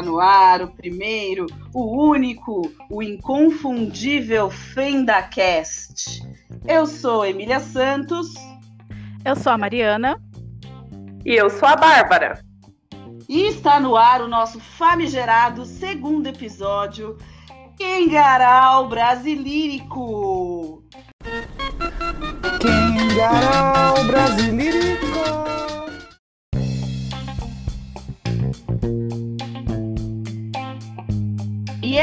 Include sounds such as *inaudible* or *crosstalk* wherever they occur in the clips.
Está no ar o primeiro, o único, o inconfundível FendaCast. Eu sou Emília Santos. Eu sou a Mariana. E eu sou a Bárbara. E está no ar o nosso famigerado segundo episódio, Kengarau Brasilírico. Kengarau Brasilírico.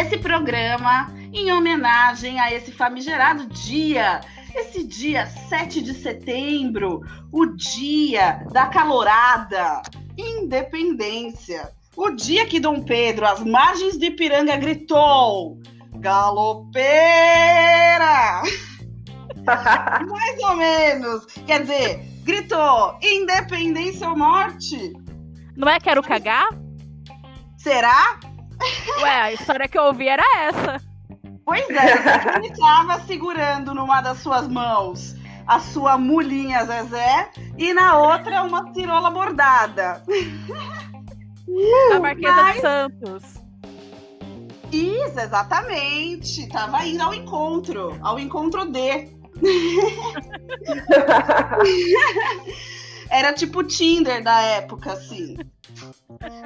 Esse programa em homenagem a esse famigerado dia, esse dia 7 de setembro, o dia da calorada independência. O dia que Dom Pedro, às margens de Ipiranga, gritou: Galopeira! *laughs* Mais ou menos. Quer dizer, gritou: Independência ou morte? Não é quero cagar? Será? Ué, a história que eu ouvi era essa. Pois é, ele estava segurando numa das suas mãos a sua mulinha Zezé e na outra uma cirola bordada. *laughs* A Marquesa Mas... de Santos. Isso, exatamente. Tava indo ao encontro, ao encontro de. *laughs* Era tipo Tinder da época, assim.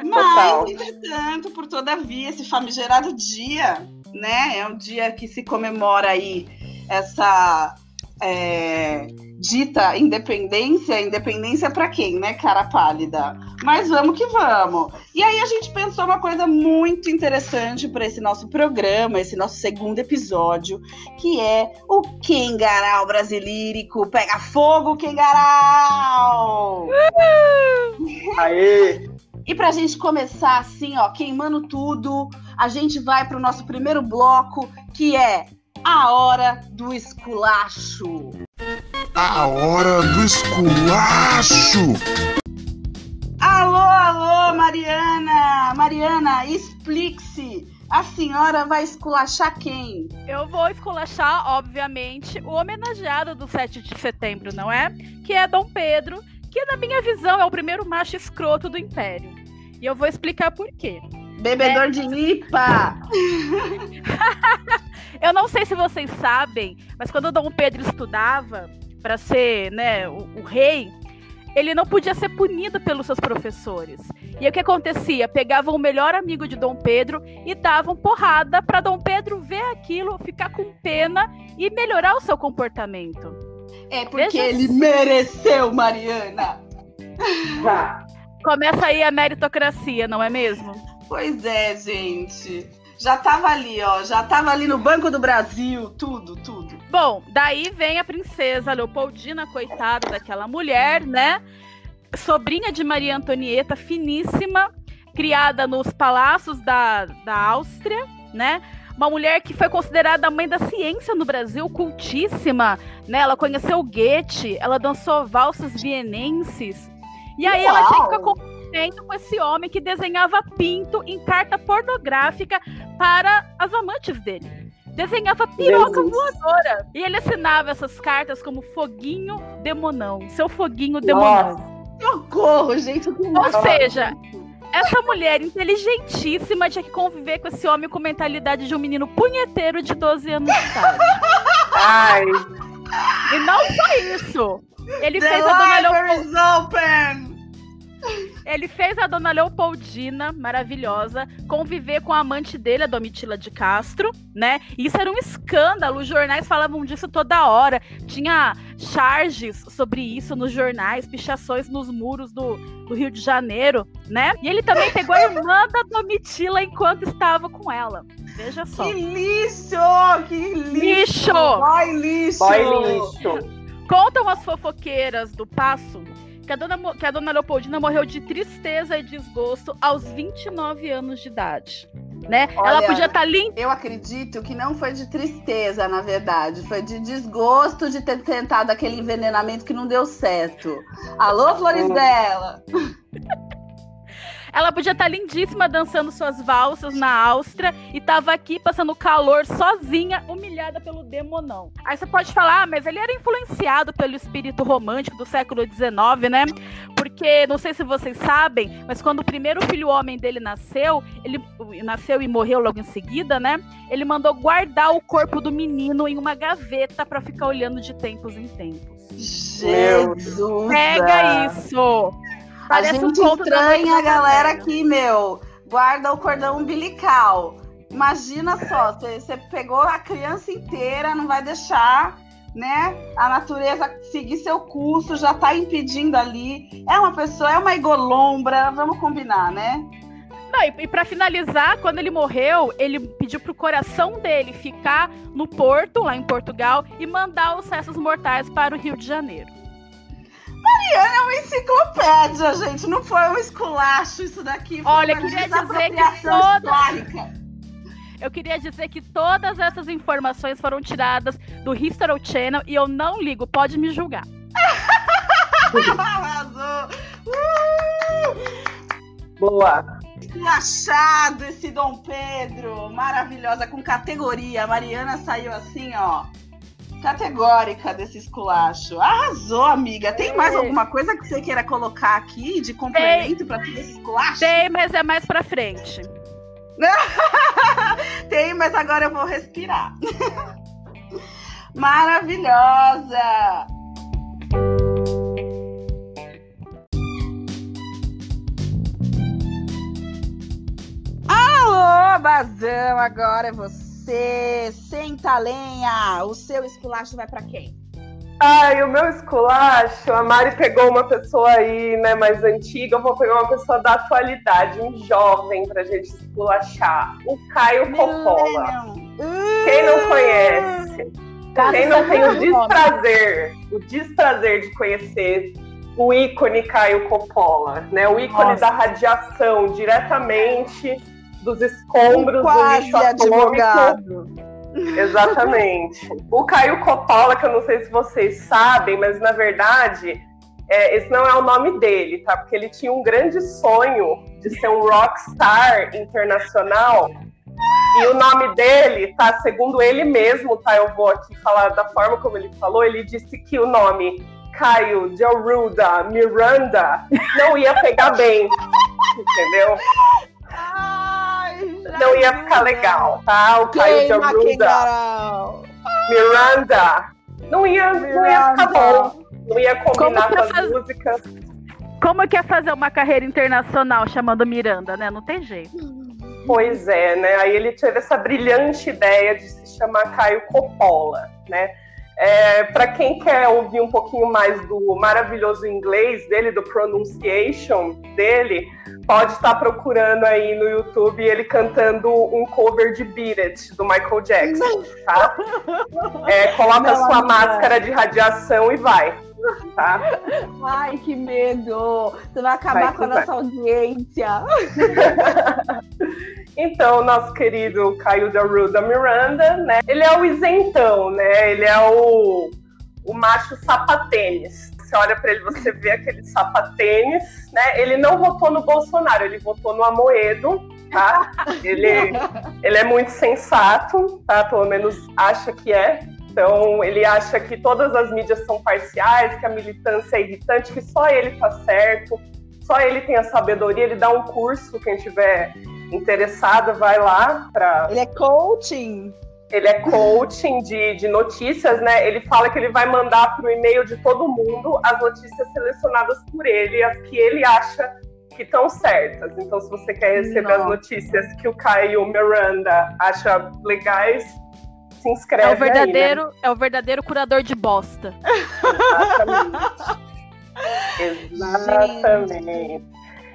Mas, entretanto, por todavia, esse famigerado dia, né? É um dia que se comemora aí essa é, dita independência, independência para quem, né, cara pálida? Mas vamos que vamos. E aí a gente pensou uma coisa muito interessante para esse nosso programa, esse nosso segundo episódio, que é o Kengarau Brasilírico. Pega fogo, Kengarau! *laughs* Aê! E pra gente começar assim, ó, queimando tudo, a gente vai pro nosso primeiro bloco, que é a hora do esculacho. A hora do esculacho. Alô, alô, Mariana! Mariana, explique-se. A senhora vai esculachar quem? Eu vou esculachar, obviamente, o homenageado do 7 de setembro, não é? Que é Dom Pedro, que na minha visão é o primeiro macho escroto do Império. E eu vou explicar por quê. Bebedor é... de lipa! *laughs* eu não sei se vocês sabem, mas quando Dom Pedro estudava para ser né, o, o, rei, ele não podia ser punido pelos seus professores. E o que acontecia? Pegavam o melhor amigo de Dom Pedro e davam porrada para Dom Pedro ver aquilo, ficar com pena e melhorar o seu comportamento. É porque Veja ele mereceu, Mariana! Começa aí a meritocracia, não é mesmo? Pois é, gente. Já tava ali, ó. Já tava ali no Banco do Brasil, tudo, tudo. Bom, daí vem a princesa Leopoldina, coitada daquela mulher, né? Sobrinha de Maria Antonieta, finíssima, criada nos palácios da, da Áustria, né? Uma mulher que foi considerada a mãe da ciência no Brasil, cultíssima, né? Ela conheceu Goethe, ela dançou valsas vienenses. E aí Uau. ela tinha que ficar com esse homem que desenhava pinto em carta pornográfica para as amantes dele. Desenhava piroca Jesus. voadora. E ele assinava essas cartas como Foguinho Demonão. Seu Foguinho Demonão. Socorro, gente. Ou seja, essa mulher inteligentíssima tinha que conviver com esse homem com mentalidade de um menino punheteiro de 12 anos de idade. *laughs* Ai. E não só isso. Ele The fez a Dona Leopoldina. Ele fez a dona Leopoldina, maravilhosa, conviver com a amante dele, a Domitila de Castro, né? Isso era um escândalo, os jornais falavam disso toda hora. Tinha charges sobre isso nos jornais, pichações nos muros do, do Rio de Janeiro, né? E ele também pegou a irmã da Domitila enquanto estava com ela. Veja só. Que lixo! Que lixo! Lixo! Boy lixo! Boy lixo! Contam as fofoqueiras do Passo que a, dona, que a dona Leopoldina morreu de tristeza e desgosto aos 29 anos de idade. Né? Olha, Ela podia estar tá limpa. Eu acredito que não foi de tristeza, na verdade. Foi de desgosto de ter tentado aquele envenenamento que não deu certo. Alô, Flores dela! *laughs* *laughs* Ela podia estar lindíssima dançando suas valsas na Áustria e tava aqui passando calor sozinha, humilhada pelo demonão. Aí você pode falar, ah, mas ele era influenciado pelo espírito romântico do século XIX, né? porque não sei se vocês sabem, mas quando o primeiro filho homem dele nasceu, ele nasceu e morreu logo em seguida, né? Ele mandou guardar o corpo do menino em uma gaveta para ficar olhando de tempos em tempos. Jesus! Pega isso! A Parece um gente da estranha a galera aqui, meu. Guarda o cordão umbilical. Imagina só, você pegou a criança inteira, não vai deixar, né? A natureza seguir seu curso, já tá impedindo ali. É uma pessoa, é uma igolombra, vamos combinar, né? Não, e, e para finalizar, quando ele morreu, ele pediu pro coração dele ficar no Porto, lá em Portugal, e mandar os restos mortais para o Rio de Janeiro. É uma enciclopédia, gente. Não foi um esculacho isso daqui. Foi Olha, queria dizer que desapropriação toda- histórica. Eu queria dizer que todas essas informações foram tiradas do History Channel e eu não ligo, pode me julgar. *laughs* Arrasou. Uh! Boa. Esculachado esse Dom Pedro. Maravilhosa, com categoria. A Mariana saiu assim, ó. Categórica desse esculacho. Arrasou, amiga. Tem mais alguma coisa que você queira colocar aqui de complemento para todo esse esculacho? Tem, mas é mais pra frente. *laughs* Tem, mas agora eu vou respirar. *laughs* Maravilhosa! Alô, Bazão, agora é você. Senta a lenha. O seu esculacho vai pra quem? Ai, o meu esculacho, a Mari pegou uma pessoa aí, né, mais antiga, eu vou pegar uma pessoa da atualidade, um jovem pra gente esculachar. O Caio Coppola. Quem não conhece? Quem não tem o desprazer, o desprazer de conhecer o ícone Caio Coppola, né? O ícone Nossa. da radiação diretamente dos escombros do Quase lixo atômico. advogado. Exatamente. O Caio Coppola, que eu não sei se vocês sabem, mas na verdade, é, esse não é o nome dele, tá? Porque ele tinha um grande sonho de ser um rockstar internacional. E o nome dele, tá? Segundo ele mesmo, tá? Eu vou aqui falar da forma como ele falou. Ele disse que o nome Caio de Arruda Miranda não ia pegar bem. Entendeu? Ai, Não ia ficar legal, tá? O Caio de Arruda. Miranda. Não ia, não ia ficar bom. Não ia combinar com as faz- músicas. Como que é fazer uma carreira internacional chamando Miranda, né? Não tem jeito. Pois é, né? Aí ele teve essa brilhante ideia de se chamar Caio Coppola, né? É, para quem quer ouvir um pouquinho mais do maravilhoso inglês dele, do pronunciation dele, pode estar procurando aí no YouTube ele cantando um cover de Beat It, do Michael Jackson, tá? É, coloca Não, sua máscara de radiação e vai, tá? *laughs* Ai, que medo! Você vai acabar Vai, com a nossa audiência. *laughs* Então, nosso querido Caio da Ruda Miranda, né? Ele é o isentão, né? Ele é o, o macho sapatênis. Você olha pra ele, você vê aquele sapatênis, né? Ele não votou no Bolsonaro, ele votou no Amoedo, tá? *laughs* Ele, ele é muito sensato, tá? Pelo menos acha que é. Então, ele acha que todas as mídias são parciais, que a militância é irritante, que só ele tá certo, só ele tem a sabedoria. Ele dá um curso, quem tiver interessado, vai lá para. Ele é coaching. Ele é coaching de, de notícias, né? Ele fala que ele vai mandar para o e-mail de todo mundo as notícias selecionadas por ele, as que ele acha que estão certas. Então, se você quer receber as Nossa. notícias que o Caio Miranda acha legais, se inscreve. É o aí, né? verdadeiro, é o verdadeiro curador de bosta. Exatamente. Exatamente.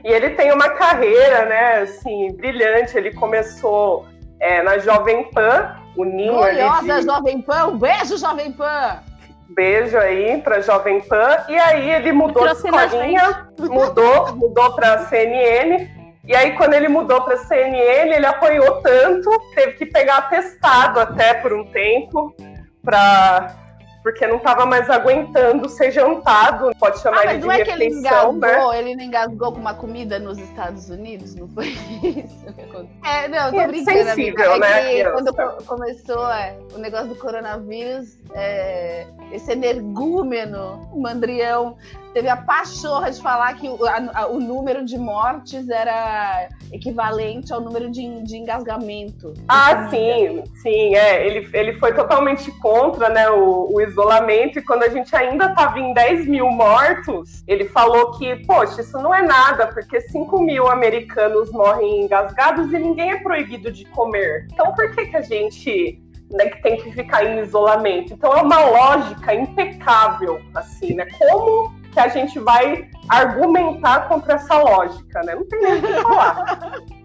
E ele tem uma carreira, né, assim, brilhante. Ele começou é, na Jovem Pan, o ninho ali Gloriosa de... Jovem Pan. Um beijo, Jovem Pan. Beijo aí pra Jovem Pan. E aí ele mudou de escolinha, mudou, mudou pra CNN. E aí, quando ele mudou pra CNN, ele apanhou tanto, teve que pegar atestado até por um tempo pra, porque não estava mais aguentando ser jantado. Pode chamar Ah, ele mas de não é que ele refeição, né? engasgou, ele não engasgou com uma comida nos Estados Unidos? Não foi *laughs* isso que aconteceu? É, não, tô É brincando, amiga. sensível, É né, quando co- começou é, o negócio do coronavírus, é, esse energúmeno, Mandrião, teve a pachorra de falar que o, a- o número de mortes era equivalente ao número de, de engasgamento. Ah, sim, sim, é. Ele, ele foi totalmente contra né, o, o isolamento, e quando a gente ainda estava em 10 mil mortos, ele falou que, poxa, isso não é nada, porque 5 mil americanos morrem engasgados e ninguém é proibido de comer. Então por que, que a gente né, que tem que ficar em isolamento? Então é uma lógica impecável, assim, né? Como que a gente vai argumentar contra essa lógica, né? Não tem nem o que falar. *laughs*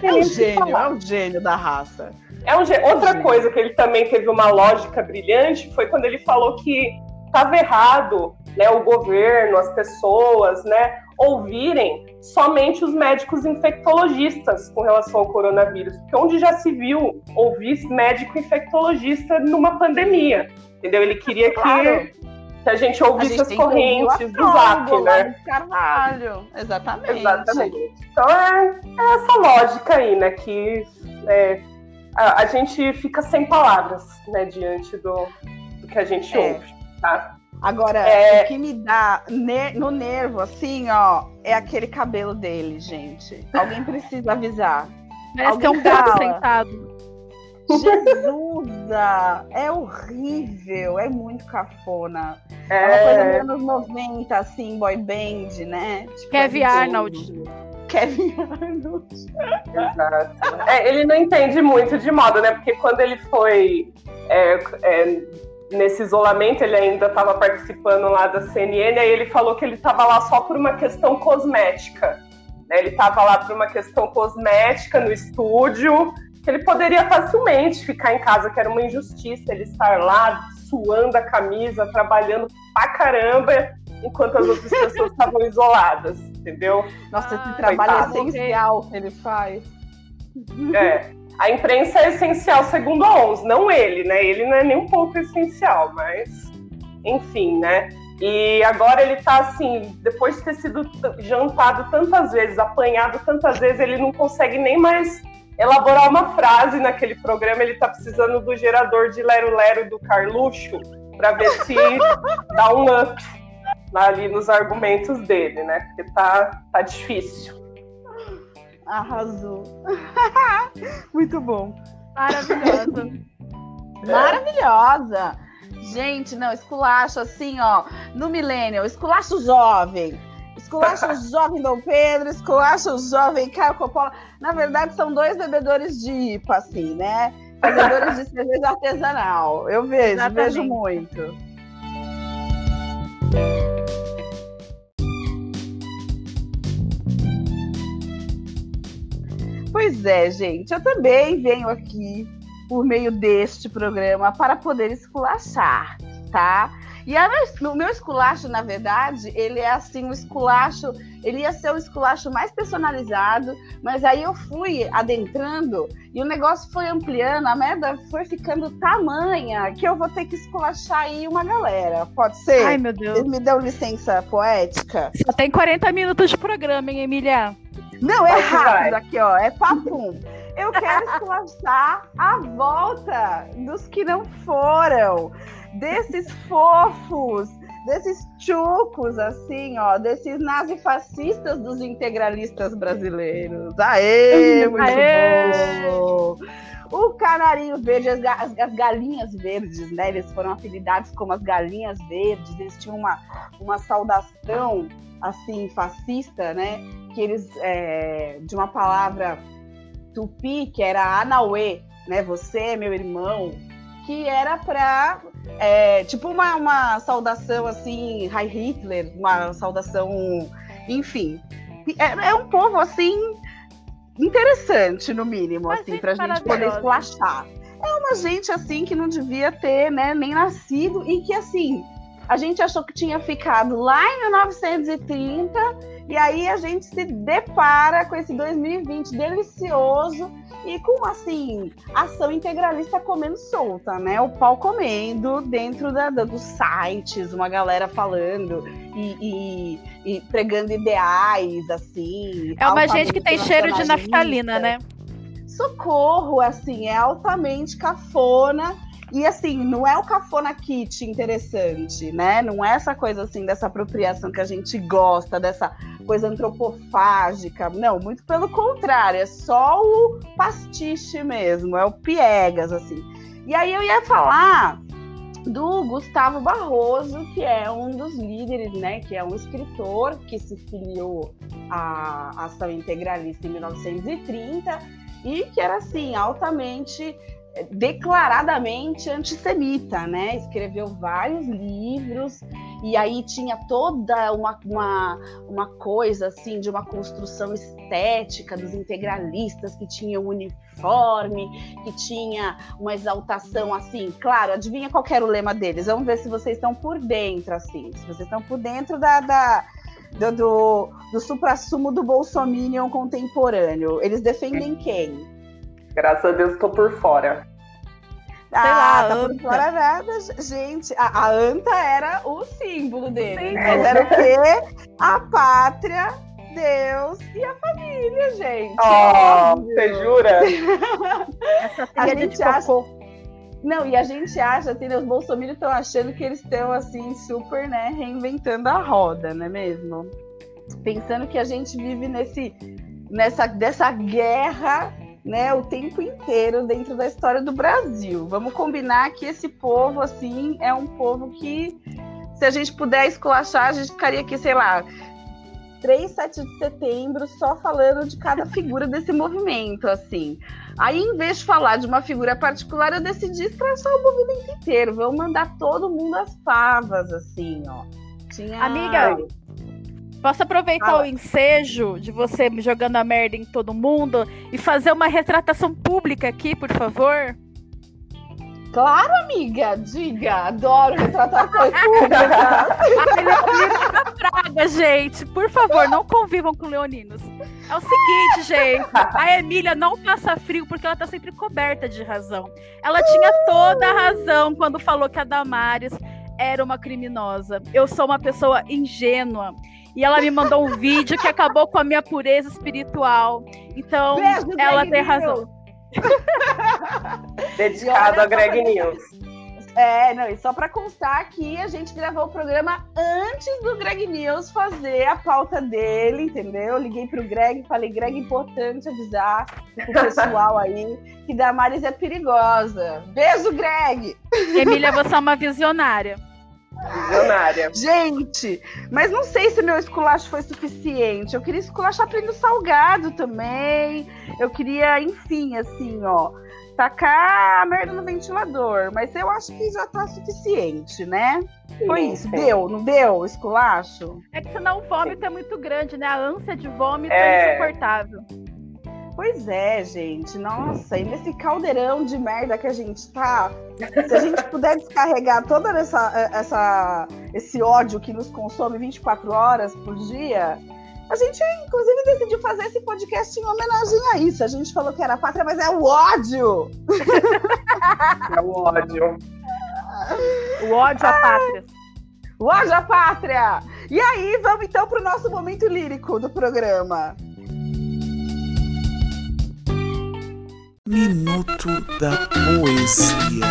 É um gênio, é um gênio da raça. É um gê- Outra Sim. coisa que ele também teve uma lógica brilhante foi quando ele falou que estava errado né, o governo, as pessoas, né, ouvirem somente os médicos infectologistas com relação ao coronavírus. Porque onde já se viu ouvir médico infectologista numa pandemia? Entendeu? Ele queria que, Claro. que a gente ouvisse gente as que correntes do Zap, né? Carvalho. Exatamente. Exatamente. Então é, é essa lógica aí, né? Que é, a, a gente fica sem palavras, né, diante do, do que a gente É. ouve, tá? Agora, É. o que me dá ne- no nervo, assim, ó, é aquele cabelo dele, gente. Alguém precisa avisar. Parece que é um Alguém gato fala. sentado. Jesus! ah, é horrível, é muito cafona. É uma coisa meio É, anos 90, assim, boy band, né? Tipo, Kevin é Arnold. Kevin Arnold. exato. É, ele não entende muito de moda, né? Porque quando ele foi é, é, nesse isolamento, ele ainda estava participando lá da CNN, aí ele falou que ele estava lá só por uma questão cosmética. né? Ele estava lá por uma questão cosmética no estúdio, que ele poderia facilmente ficar em casa, que era uma injustiça ele estar lá suando a camisa, trabalhando pra caramba, enquanto as outras pessoas estavam isoladas, entendeu? Nossa, esse Ah, trabalho coitado. essencial que ele faz. É. A imprensa é essencial segundo a ONS, não ele, né? Ele não é nem um pouco essencial, mas enfim, né? E agora ele tá assim, depois de ter sido jantado tantas vezes, apanhado tantas vezes, ele não consegue nem mais elaborar uma frase naquele programa. Ele tá precisando do gerador de lero-lero do Carluxo para ver se dá um up ali nos argumentos dele, né? Porque tá, tá difícil. Arrasou. *laughs* Muito bom. Maravilhosa. *laughs* Maravilhosa. Gente, não, esculacho assim, ó, no milênio, esculacho jovem. Esculacho *laughs* jovem Dom Pedro, esculacho jovem Caio Coppola. Na verdade, são dois bebedores de IPA, assim, né? Fazedores de cerveja artesanal. Eu vejo, Exatamente. vejo muito. Pois é, gente. Eu também venho aqui por meio deste programa para poder esculachar, tá? E a o meu esculacho, na verdade, ele é assim, um esculacho, ele ia ser um esculacho mais personalizado, mas aí eu fui adentrando e o negócio foi ampliando, a merda foi ficando tamanha que eu vou ter que esculachar aí uma galera. Pode ser? Ai, meu Deus. Me dão licença poética? Só tem 40 minutos de programa, hein, Emília? Não, é rápido aqui, ó. É papum. Eu quero esculachar a volta dos que não foram, desses fofos, desses chucos, assim, ó, desses nazifascistas dos integralistas brasileiros. Aê, muito Aê! bom! O canarinho verde, as, as- as galinhas verdes, né? Eles foram apelidados como as galinhas verdes. Eles tinham uma, uma saudação, assim, fascista, né? que eles é, de uma palavra tupi que era Anauê, né? Você é meu irmão, que era para tipo uma, uma saudação assim, Heil Hitler, uma saudação, enfim, é, é um povo assim interessante no mínimo, Mas assim, para gente poder esculachar. É uma gente assim que não devia ter, né, nem nascido e que assim A gente achou que tinha ficado lá em 1930 e aí a gente se depara com esse 2020 delicioso e com, assim, ação integralista comendo solta, né? O pau comendo dentro da, da, dos sites, uma galera falando e, e, e pregando ideais, assim. É uma gente que tem cheiro de naftalina, né? Socorro, assim, é altamente cafona e assim, não é o cafona kit interessante, né? Não é essa coisa assim dessa apropriação que a gente gosta, dessa coisa antropofágica. Não, muito pelo contrário, é só o pastiche mesmo, é o piegas, assim. E aí eu ia falar do Gustavo Barroso, que é um dos líderes, né? Que é um escritor que se filiou à ação integralista em 1930 e que era assim altamente declaradamente antissemita, né? Escreveu vários livros e aí tinha toda uma, uma, uma coisa assim de uma construção estética dos integralistas que tinha um uniforme, que tinha uma exaltação assim. Claro, adivinha qual era o lema deles? Vamos ver se vocês estão por dentro, assim. Se vocês estão por dentro da, da do, do, do supra-sumo do Bolsominion contemporâneo. Eles defendem quem? Graças a Deus estou por fora. Sei ah, lá, tá anta. por fora nada. Gente, a, a, anta era o símbolo dele. Sim. Mas era o quê? A pátria, Deus e a família, gente. Oh, você jura? *laughs* Essa a gente acha... Não, e a gente acha, assim, os bolsominions estão achando que eles estão, assim, super, né, reinventando a roda, não é mesmo? Pensando que a gente vive nesse, nessa, dessa guerra né, o tempo inteiro dentro da história do Brasil. Vamos combinar que esse povo, assim, é um povo que, se a gente puder esculachar, a gente ficaria aqui, sei lá, 3, 7 de setembro só falando de cada figura desse movimento, assim. Aí, em vez de falar de uma figura particular, eu decidi escrachar o movimento inteiro. Vamos mandar todo mundo às favas, assim, ó. Tinha... Amiga, Posso aproveitar ah. o ensejo de você jogando a merda em todo mundo e fazer uma retratação pública aqui, por favor? Claro, amiga, diga. Adoro retratar coisa *laughs* pública. A praga, gente. Por favor, não convivam com leoninos. É o seguinte, gente. A Emília não passa frio porque ela tá sempre coberta de razão. Ela tinha toda a razão quando falou que a Damares era uma criminosa. Eu sou uma pessoa ingênua e ela me mandou um vídeo que acabou com a minha pureza espiritual. Então, Beijo, ela *laughs* Greg tem razão. Dedicado a Greg News. É, não, e só para constar aqui, a gente gravou o programa antes do Greg News fazer a pauta dele, entendeu? Liguei pro Greg, falei, Greg, importante avisar o pessoal *laughs* aí que Damares é perigosa. Beijo, Greg! Emília, você é uma visionária. Visionária. Gente, mas não sei se meu esculacho foi suficiente. Eu queria esculachar prêmio salgado também. Eu queria, enfim, assim, ó, tacar a merda no ventilador. Mas eu acho que já tá suficiente, né? Sim, foi isso. Sim. Deu, não deu? Esculacho? É que senão o vômito é muito grande, né? A ânsia de vômito é, é insuportável. Pois é, gente. Nossa, e nesse caldeirão de merda que a gente tá, se a gente puder descarregar toda essa, essa, esse ódio que nos consome 24 horas por dia, a gente, inclusive, decidiu fazer esse podcast em homenagem a isso. A gente falou que era pátria, mas é o ódio! *laughs* É o ódio. O ódio à pátria. O ódio à pátria! E aí, vamos então para o nosso momento lírico do programa. Minuto da Poesia.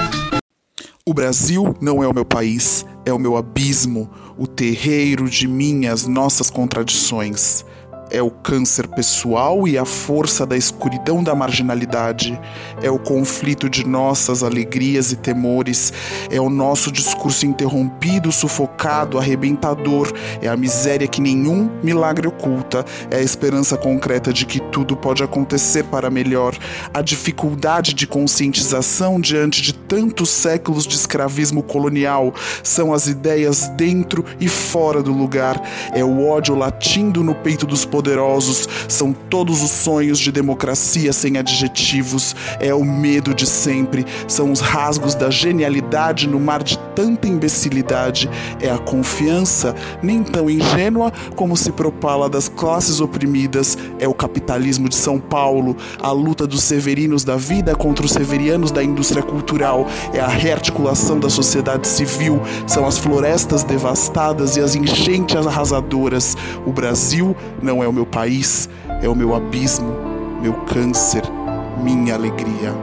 O Brasil não é o meu país, é o meu abismo, o terreiro de minhas, nossas contradições é o câncer pessoal e a força da escuridão da marginalidade, é o conflito de nossas alegrias e temores, é o nosso discurso interrompido, sufocado, arrebentador, é a miséria que nenhum milagre oculta, é a esperança concreta de que tudo pode acontecer para melhor, a dificuldade de conscientização diante de tantos séculos de escravismo colonial, são as ideias dentro e fora do lugar, é o ódio latindo no peito dos poderosos, são todos os sonhos de democracia sem adjetivos, é o medo de sempre, são os rasgos da genialidade no mar de tanta imbecilidade, é a confiança, nem tão ingênua como se propala das classes oprimidas, é o capitalismo de São Paulo, a luta dos severinos da vida contra os severianos da indústria cultural, é a rearticulação da sociedade civil, são as florestas devastadas e as enchentes arrasadoras. O Brasil não é o meu país, é o meu abismo, meu câncer, minha alegria.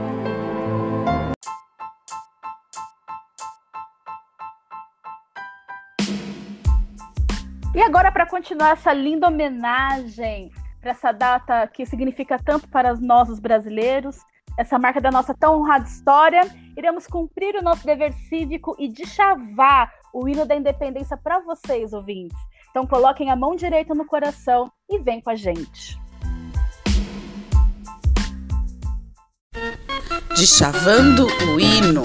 E agora, para continuar essa linda homenagem para essa data que significa tanto para nós, os brasileiros, essa marca da nossa tão honrada história, iremos cumprir o nosso dever cívico e deschavar o hino da independência para vocês, ouvintes. Então coloquem a mão direita no coração e vem com a gente. Deschavando o hino.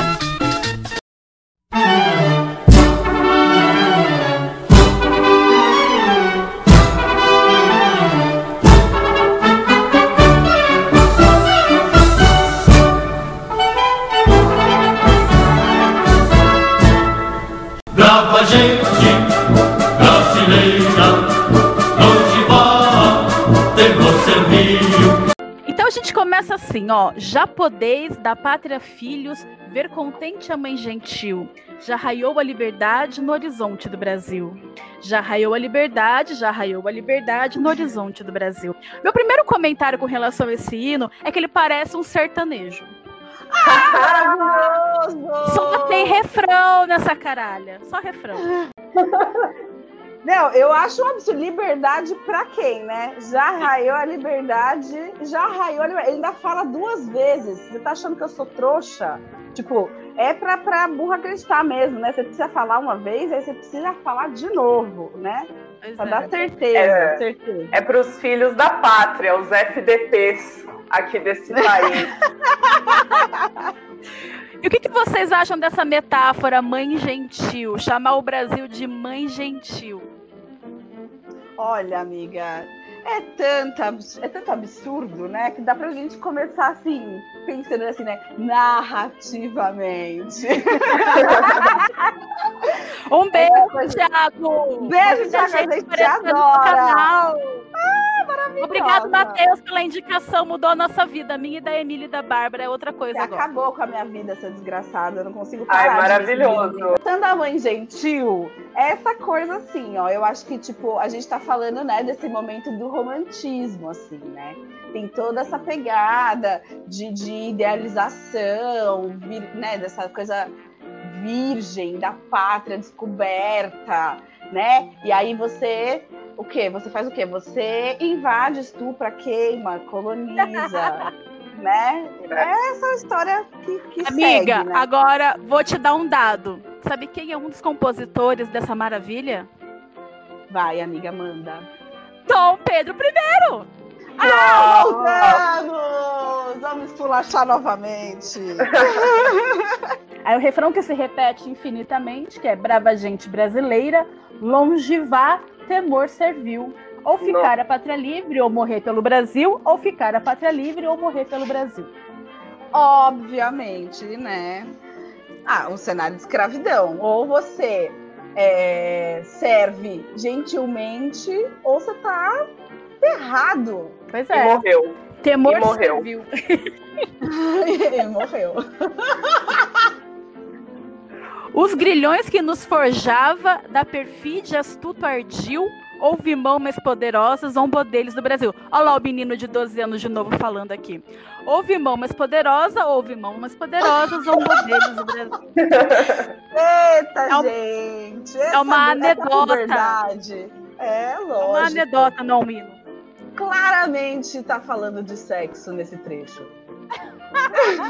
Começa assim, ó. Já podeis da pátria filhos ver contente a mãe gentil. Já raiou a liberdade no horizonte do Brasil. Já raiou a liberdade, já raiou a liberdade no horizonte do Brasil. Meu primeiro comentário com relação a esse hino é que ele parece um sertanejo. Maravilhoso! Só tem refrão nessa caralha. Só refrão. *laughs* Não, eu acho um absurdo. Liberdade pra quem, né? Já raiou a liberdade, já raiou a liberdade. Ele ainda fala duas vezes. Você tá achando que eu sou trouxa? Tipo, é pra, pra burro acreditar mesmo, né? Você precisa falar uma vez, aí você precisa falar de novo, né? Pois Pra é. dar certeza, É. certeza. É para os filhos da pátria, os FDPs aqui desse país. *laughs* E o que, que vocês acham dessa metáfora mãe gentil? Chamar o Brasil de mãe gentil. Olha, amiga, é, tanta, abs- é tanto absurdo, né? Que dá pra gente começar assim, pensando assim, né? Narrativamente. *laughs* Um beijo, Essa coisa- Thiago! Beijo, Thiago, a gente te adora. Maravilhosa. Obrigado, Matheus, pela indicação. Mudou a nossa vida. A minha e da Emília e da Bárbara é outra coisa Você agora. acabou com a minha vida, seu desgraçado. Eu não consigo Ai, parar. de maravilhoso. Tando a mãe gentil, essa coisa assim, ó. Eu acho que, tipo, a gente tá falando, né, desse momento do romantismo, assim, né? Tem toda essa pegada de, de idealização, vir- né? Dessa coisa virgem, da pátria descoberta, né? E aí você. O quê? Você faz o quê? Você invade, estupra, queima, coloniza, *laughs* né? É essa história que, que Amiga, segue, né? agora vou te dar um dado. Sabe quem é um dos compositores dessa maravilha? Vai, amiga, manda. Dom Pedro I. Ah, voltamos! Vamos esculachar novamente. *laughs* Aí o refrão que se repete infinitamente, que é brava gente brasileira, longe vá, temor serviu. Ou ficar a pátria livre ou morrer pelo Brasil, ou ficar a pátria livre ou morrer pelo Brasil. Obviamente, né? Ah, um cenário de escravidão. Ou você é, serve gentilmente, ou você tá ferrado. Pois E é, morreu. temor e morreu. serviu. *laughs* Ele morreu. Os grilhões que nos forjava da perfídia astuto ardil, houve mão mais poderosas, zombodeles do Brasil. Olha lá o menino de 12 anos de novo falando aqui. Houve mão mais poderosa, houve mão mais poderosa, zombodeles do Brasil. *laughs* Eita, É um- gente! é uma essa anedota. Verdade. É, lógico. Uma anedota, não um hino. Claramente tá falando de sexo nesse trecho.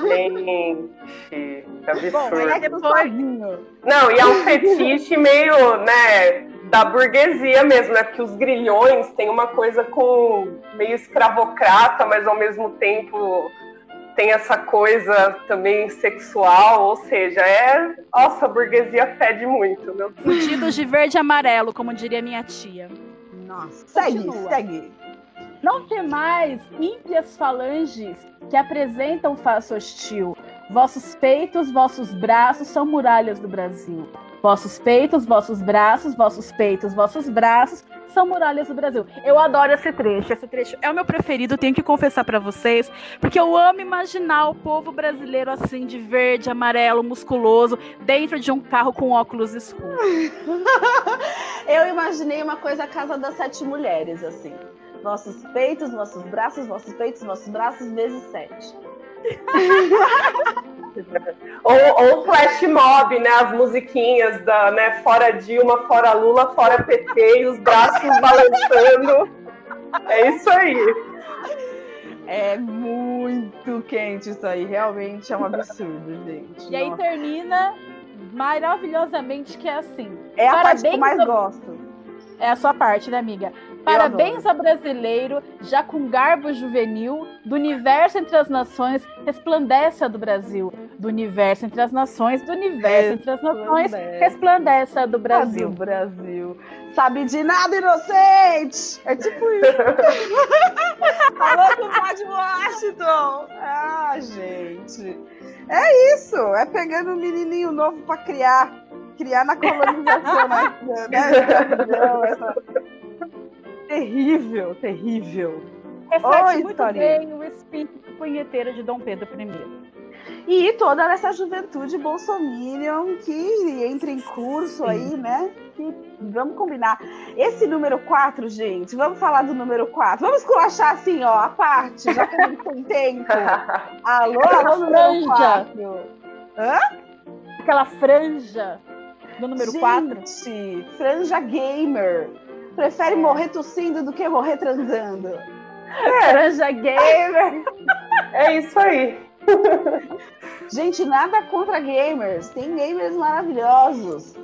Gente, que Bom, é absurdo. sozinho. Não, e é um fetiche meio, né, da burguesia mesmo, né? Porque os grilhões têm uma coisa com meio escravocrata, mas ao mesmo tempo tem essa coisa também sexual, ou seja, é. Nossa, a burguesia fede muito, meu Fudidos de verde e amarelo, como diria minha tia. Nossa. Segue, Continua. segue. Não temais ímpias falanges que apresentam face hostil. Vossos peitos, vossos braços são muralhas do Brasil. Vossos peitos, vossos braços, vossos peitos, vossos braços são muralhas do Brasil. Eu adoro esse trecho. Esse trecho é o meu preferido, tenho que confessar para vocês, porque eu amo imaginar o povo brasileiro assim, de verde, amarelo, musculoso, dentro de um carro com óculos escuros. *laughs* eu imaginei uma coisa a Casa das Sete Mulheres, assim. Vossos peitos, vossos braços, vossos peitos, vossos braços, vezes sete. *laughs* ou, ou flash mob, né? As musiquinhas da, né? Fora Dilma, fora Lula, fora PT e os braços balançando. É isso aí. É muito quente isso aí, realmente é um absurdo, gente. E aí termina maravilhosamente que é assim. É a parte que eu mais gosto. É a sua parte, né, amiga? Parabéns ao brasileiro, já com garbo juvenil, do universo entre as nações, resplandece a do Brasil. Do universo entre as nações, do universo entre as nações, resplandece a do Brasil. A do Brasil. Sabe de nada, inocente! É tipo isso. Falou com o Padre Washington. Ah, gente. É isso. É pegando um menininho novo para criar. Criar na colonização, né? *laughs* né? Terrível, terrível. Reflete Oi, muito bem o espírito punheteiro de Dom Pedro I. E toda essa juventude bolsominion que entra em curso aí, né? Que, vamos combinar. Esse número 4, gente, vamos falar do número 4. Vamos culachar assim, ó, a parte, já que a gente tem tempo. *laughs* Alô, alô, número 4. Hã? Aquela franja do número 4. Gente, franja gamer Prefere é. morrer tossindo do que morrer transando. É. Franja gamer. É isso aí. Gente, nada contra gamers. Tem gamers maravilhosos.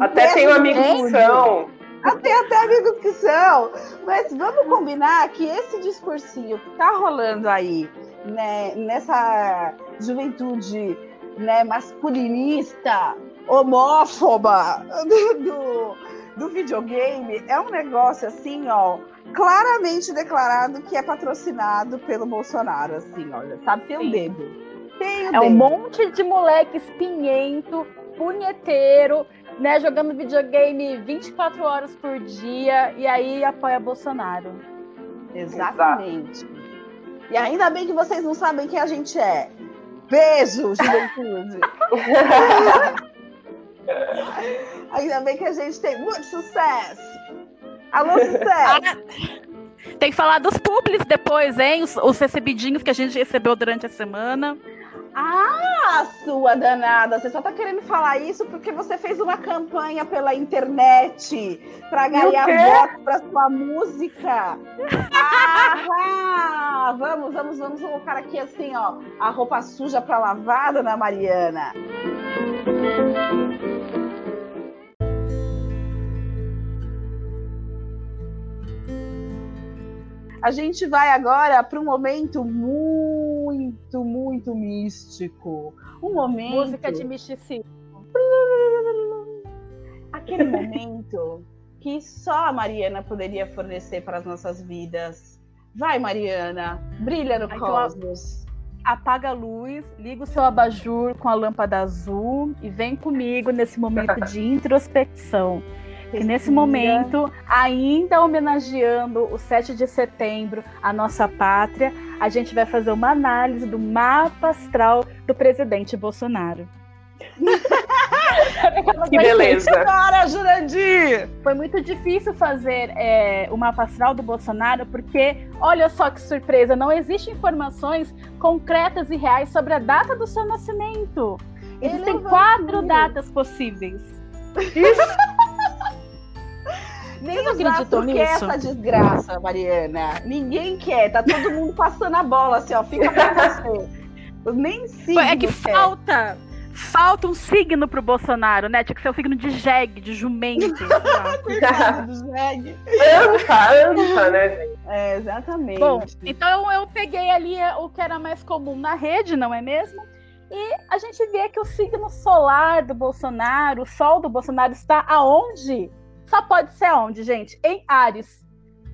Até tem amigos que são. Até, até amigos que são. Mas vamos combinar que esse discursinho que tá rolando aí, né, nessa juventude né, masculinista, homófoba *laughs* do, do videogame é um negócio assim, ó, claramente declarado que é patrocinado pelo Bolsonaro, assim, olha, sabe? Tem um dedo. Tem um é dedo. um monte de moleque espinhento, punheteiro, né, jogando videogame 24 horas por dia e aí apoia Bolsonaro. Exatamente. Exato. E ainda bem que vocês não sabem quem a gente é. Beijo, juventude. *laughs* Ainda bem que a gente tem muito sucesso. Alô, sucesso! Ah, tem que falar dos publis depois, hein? Os, os recebidinhos que a gente recebeu durante a semana. Ah, sua danada! Você só tá querendo falar isso porque você fez uma campanha pela internet para ganhar votos para sua música. Ah, vamos, vamos, vamos colocar aqui assim, ó, a roupa suja para lavar, dona Mariana. A gente vai agora para um momento muito, muito místico. Um momento. Música de misticismo. Aquele momento que só a Mariana poderia fornecer para as nossas vidas. Vai, Mariana, brilha no então, cosmos. Apaga a luz, liga o seu abajur com a lâmpada azul e vem comigo nesse momento de introspecção que nesse momento, ainda homenageando o 7 de setembro, a nossa pátria, a gente vai fazer uma análise do mapa astral do presidente Bolsonaro. *laughs* que beleza. Agora, Jurandir! Foi muito difícil fazer é, o mapa astral do Bolsonaro, porque, olha só que surpresa, não existem informações concretas e reais sobre a data do seu nascimento. Existem quatro datas possíveis. Isso! *laughs* *laughs* Nem os acreditam nisso. quer essa desgraça, Mariana. Ninguém quer. Tá todo mundo passando a bola, assim, ó. Fica pra você. Nem signo É que quer. falta. Falta um signo pro Bolsonaro, né? Tinha que ser o signo de jegue, de jumento. *laughs* Coitado do jegue. Anta, anta, né? É, exatamente. Bom, então eu peguei ali o que era mais comum na rede, não é mesmo? E a gente vê que o signo solar do Bolsonaro, o sol do Bolsonaro está aonde? Só pode ser onde, gente? Em Ares.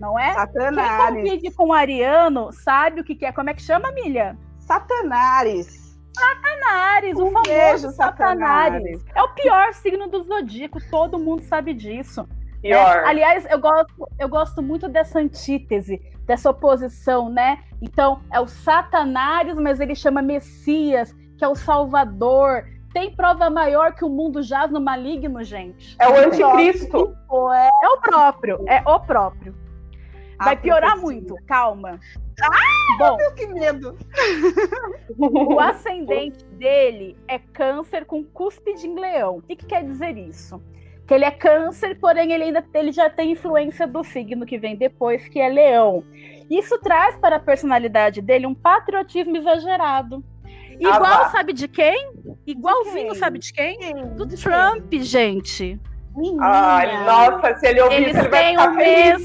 não é? Quem Satanares. convive com o ariano sabe o que, que é. Como é que chama, Milha? Satanares. Satanares, o Um famoso beijo, Satanares. Satanares. É o pior signo do zodíaco, todo mundo sabe disso. né? Pior. Aliás, eu gosto, eu gosto muito dessa antítese, dessa oposição, né? Então, é o Satanares, mas ele chama Messias, que é o Salvador. Tem prova maior que o mundo jaz no maligno, gente? É o anticristo. É É o próprio, é o próprio. Vai a piorar profecia. muito, calma. Bom, Que medo. o ascendente dele é câncer com cúspide em leão. O que, que quer dizer isso? Que ele é câncer, porém ele ainda ele já tem influência do signo que vem depois, que é leão. Isso traz para a personalidade dele um patriotismo exagerado. Igual, vá. sabe de quem? Igualzinho, quem? sabe de quem? Do De Trump, gente. Menina. Ai, nossa, se ele ouvir Eles ele têm o feliz.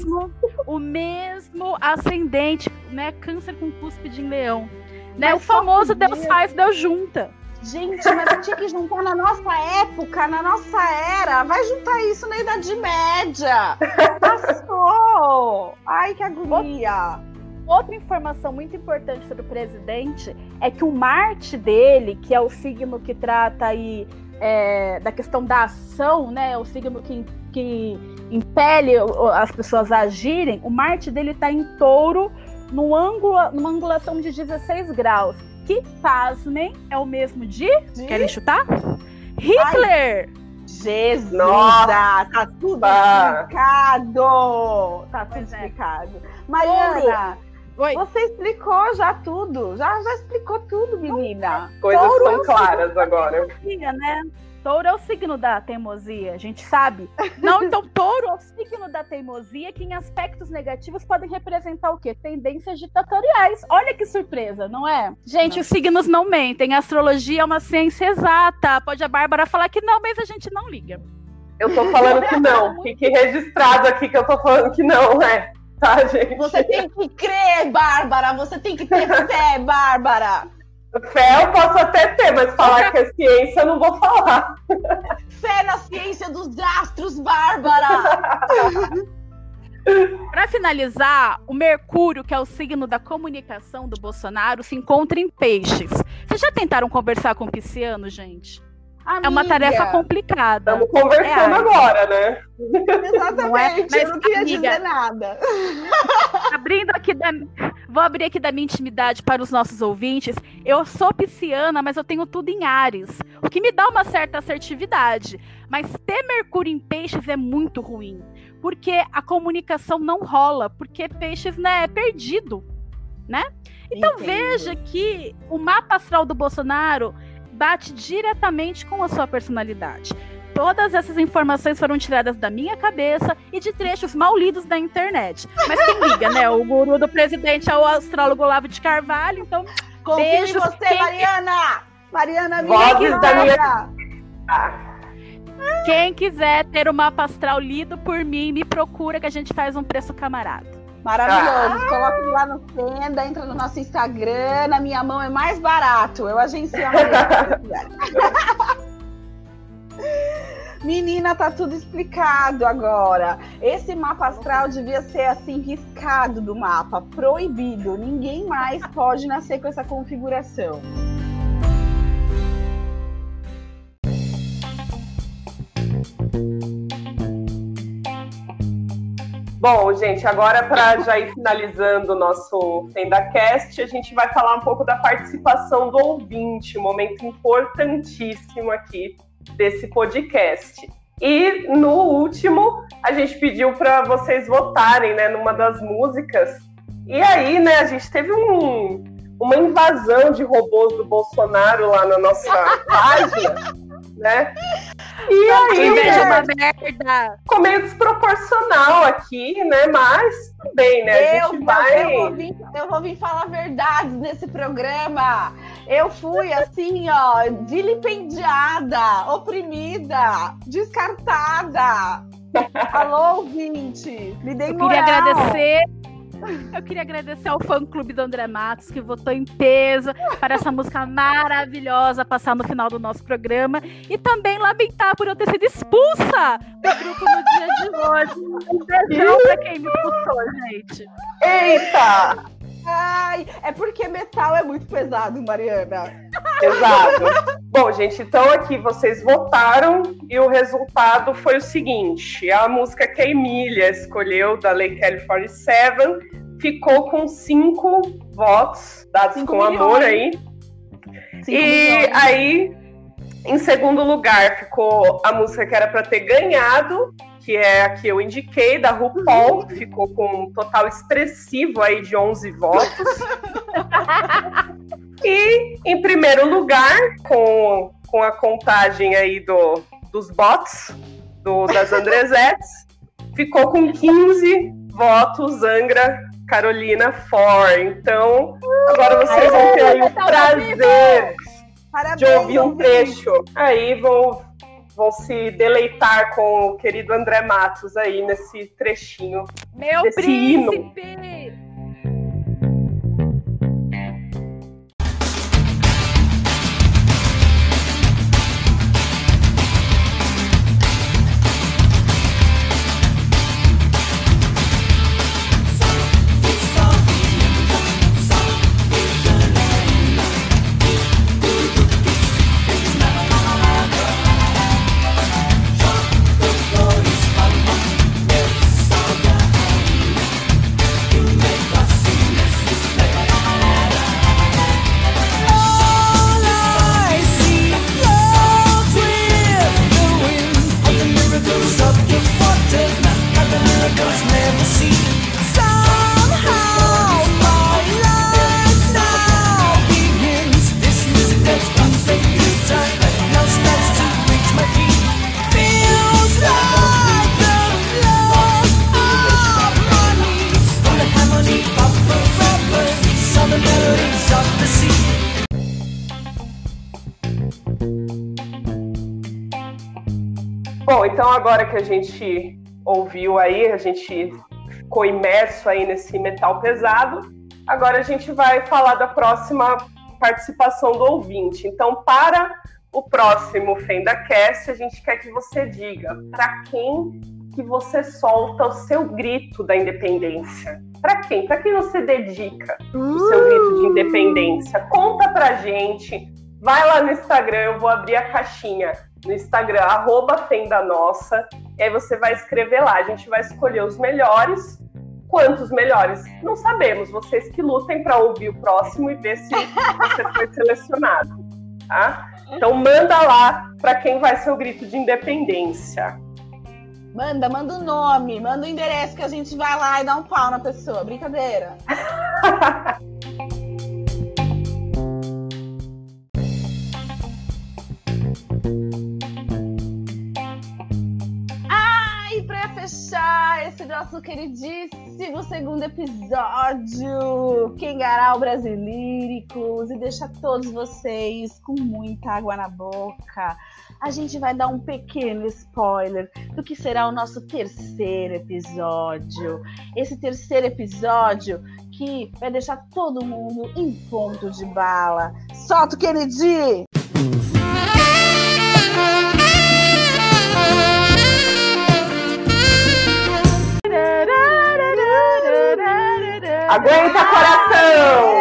mesmo, o mesmo ascendente, né? Câncer com cúspide em leão. Né? Mas o famoso. Deus faz, Deus junta. Gente, mas tinha que juntar na nossa época, na nossa era. Vai juntar isso na Idade Média. *laughs* Passou. Ai, que agonia. Outra informação muito importante sobre o presidente é que o Marte dele, que é o signo que trata aí é, da questão da ação, né? É o signo que, que impele as pessoas a agirem. O Marte dele está em touro, num ângulo, numa angulação de 16 graus. Que, pasmem, é o mesmo de. De- Querem chutar? Hitler! Jesus, Nossa. tá tudo Bah. explicado. Tá tudo Pois é. explicado. Mariana, Oi. você explicou já tudo. Já, já explicou tudo, menina. Coisas Touro é são o claras agora. teimosia, né? Touro é o signo da teimosia, a gente sabe. Não, então *laughs* touro é o signo da teimosia que em aspectos negativos podem representar o quê? Tendências ditatoriais. Olha que surpresa, não é? Gente, os signos não mentem. A astrologia é uma ciência exata. Pode a Bárbara falar que não, mas a gente não liga. Eu tô falando que não. *laughs* Fique registrado aqui que eu tô falando que não, é. Tá, *laughs* gente? Você tem que crer, Bárbara. Você tem que ter fé, *laughs* Bárbara. Fé eu posso até ter, mas falar que é ciência eu não vou falar. *laughs* Fé na ciência dos astros, Bárbara. Para finalizar, o Mercúrio, que é o signo da comunicação do Bolsonaro, se encontra em peixes. Vocês já tentaram conversar com o pisciano, gente? É uma Amiga, tarefa complicada. Estamos conversando É, agora, né? Exatamente. Não é? eu Mas, não queria amiga, dizer nada. *laughs* Abrindo aqui da, vou abrir aqui da minha intimidade para os nossos ouvintes. Eu sou pisciana, mas eu tenho tudo em Ares, o que me dá uma certa assertividade. Mas ter Mercúrio em peixes é muito ruim, porque a comunicação não rola, porque peixes né, é perdido, né? Então Entendo. veja que o mapa astral do Bolsonaro bate diretamente com a sua personalidade. Todas essas informações foram tiradas da minha cabeça e de trechos mal lidos da internet. Mas quem liga, né? O guru do presidente é o astrólogo Olavo de Carvalho, então Confio Beijos, em você, quem- Mariana. Mariana, Vozes da minha- quem quiser ter o mapa astral lido por mim, me procura que a gente faz um preço camarada. Maravilhoso. Coloque lá no Tenda, entra no nosso Instagram. Na minha mão é mais barato. Eu agencio a. *laughs* Menina, tá tudo explicado agora. Esse mapa astral devia ser assim, riscado do mapa, proibido. Ninguém mais pode nascer com essa configuração. Bom, gente, agora para já ir finalizando o nosso FendaCast, a gente vai falar um pouco da participação do ouvinte, um momento importantíssimo aqui desse podcast. E no último, a gente pediu para vocês votarem, né, numa das músicas. E aí, né, a gente teve um, uma invasão de robôs do Bolsonaro lá na nossa *laughs* página, né? E aí, Inveja é né, uma merda. ficou meio desproporcional aqui, né? Mas tudo bem, né? A Eu, gente vai. eu, vou vir, eu vou vir falar verdades nesse programa. Eu fui assim, ó, vilipendiada, oprimida, descartada. *laughs* Alô, ouvinte, me dei Eu moral. queria agradecer Eu queria agradecer ao fã-clube do André Matos, que votou em peso para essa música maravilhosa passar no final do nosso programa. E também lamentar por eu ter sido expulsa do grupo no dia de hoje. Um beijão pra quem me expulsou, gente. Eita! Ai, é porque metal é muito pesado, Mariana. Exato. Bom, gente, então aqui vocês votaram e o resultado foi o seguinte: a música que a Emília escolheu, da Lei Kelly 47, ficou com cinco votos, dados Cinco com milhões. amor aí. Cinco e milhões. aí, em segundo lugar, ficou a música que era para ter ganhado, que é a que eu indiquei, da RuPaul, que ficou com um total expressivo aí de 11 votos. *laughs* e, em primeiro lugar, com, com a contagem aí do, dos bots, do, das Andresettes, *laughs* ficou com 15 votos Angra Carolina For. Então, agora vocês vão ter aí o prazer de ouvir um trecho. Aí vão, vão se deleitar com o querido André Matos aí nesse trechinho. Meu Desse hino. Então agora que a gente ouviu aí, a gente ficou imerso aí nesse metal pesado, agora a gente vai falar da próxima participação do ouvinte. Então, para o próximo FendaCast, a gente quer que você diga para quem que você solta o seu grito da independência. Para quem? Para quem você dedica o seu grito de independência? Conta pra gente. Vai lá no Instagram, eu vou abrir a caixinha no Instagram, arroba Fenda Nossa, e aí você vai escrever lá. A gente vai escolher os melhores. Quantos melhores? Não sabemos. Vocês que lutem para ouvir o próximo e ver se você foi selecionado. Tá? Então manda lá para quem vai ser o grito de independência. Manda, manda o nome, manda o endereço que a gente vai lá e dá um pau na pessoa. Brincadeira. *laughs* nosso queridíssimo segundo episódio, Kengarau Brasilíricos, e deixar todos vocês com muita água na boca, a gente vai dar um pequeno spoiler do que será o nosso terceiro episódio. Esse terceiro episódio que vai deixar todo mundo em ponto de bala. Solta o Kennedy! Aguenta, coração!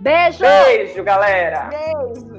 Beijo! Beijo! Beijo, galera! Beijo!